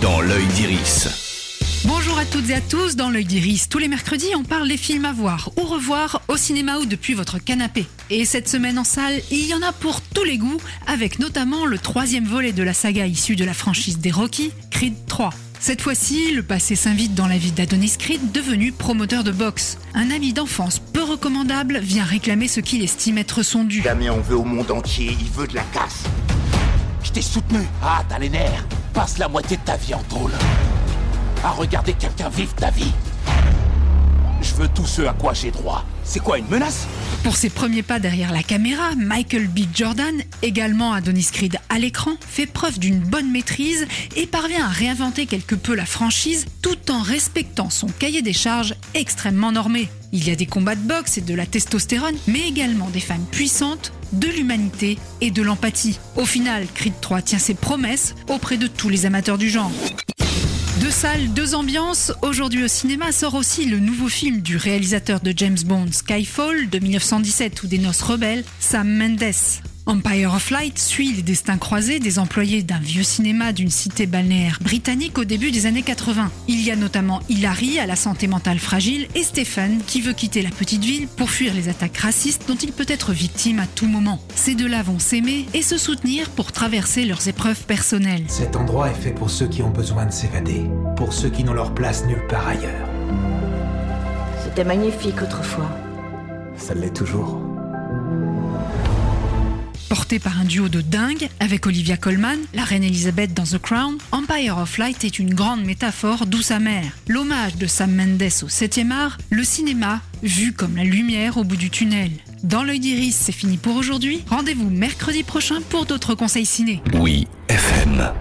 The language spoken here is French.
dans l'œil d'Iris. Bonjour à toutes et à tous, dans l'œil d'Iris, tous les mercredis on parle des films à voir ou revoir au cinéma ou depuis votre canapé. Et cette semaine en salle, il y en a pour tous les goûts, avec notamment le troisième volet de la saga issue de la franchise des Rocky, Creed 3. Cette fois-ci, le passé s'invite dans la vie d'Adonis Creed, devenu promoteur de boxe. Un ami d'enfance peu recommandable vient réclamer ce qu'il estime être son dû. Jamais on veut au monde entier, il veut de la casse. Je t'ai soutenu. Ah, t'as les nerfs. Passe la moitié de ta vie en tôle. À regarder quelqu'un vivre ta vie. Je veux tout ce à quoi j'ai droit. C'est quoi, une menace? Pour ses premiers pas derrière la caméra, Michael B. Jordan, également Adonis Creed à l'écran, fait preuve d'une bonne maîtrise et parvient à réinventer quelque peu la franchise tout en respectant son cahier des charges extrêmement normé. Il y a des combats de boxe et de la testostérone, mais également des femmes puissantes, de l'humanité et de l'empathie. Au final, Creed 3 tient ses promesses auprès de tous les amateurs du genre. Deux salles, deux ambiances. Aujourd'hui au cinéma sort aussi le nouveau film du réalisateur de James Bond Skyfall de 1917 ou des Noces rebelles, Sam Mendes. Empire of Light suit les destins croisés des employés d'un vieux cinéma d'une cité balnéaire britannique au début des années 80. Il y a notamment Hilary à la santé mentale fragile et Stephen qui veut quitter la petite ville pour fuir les attaques racistes dont il peut être victime à tout moment. Ces deux-là vont s'aimer et se soutenir pour traverser leurs épreuves personnelles. Cet endroit est fait pour ceux qui ont besoin de s'évader, pour ceux qui n'ont leur place nulle part ailleurs. C'était magnifique autrefois. Ça l'est toujours. Porté par un duo de dingue avec Olivia Colman, la reine Elisabeth dans The Crown, Empire of Light est une grande métaphore d'où sa mère. L'hommage de Sam Mendes au 7e art, le cinéma vu comme la lumière au bout du tunnel. Dans l'œil d'Iris, c'est fini pour aujourd'hui. Rendez-vous mercredi prochain pour d'autres conseils ciné. Oui, FM.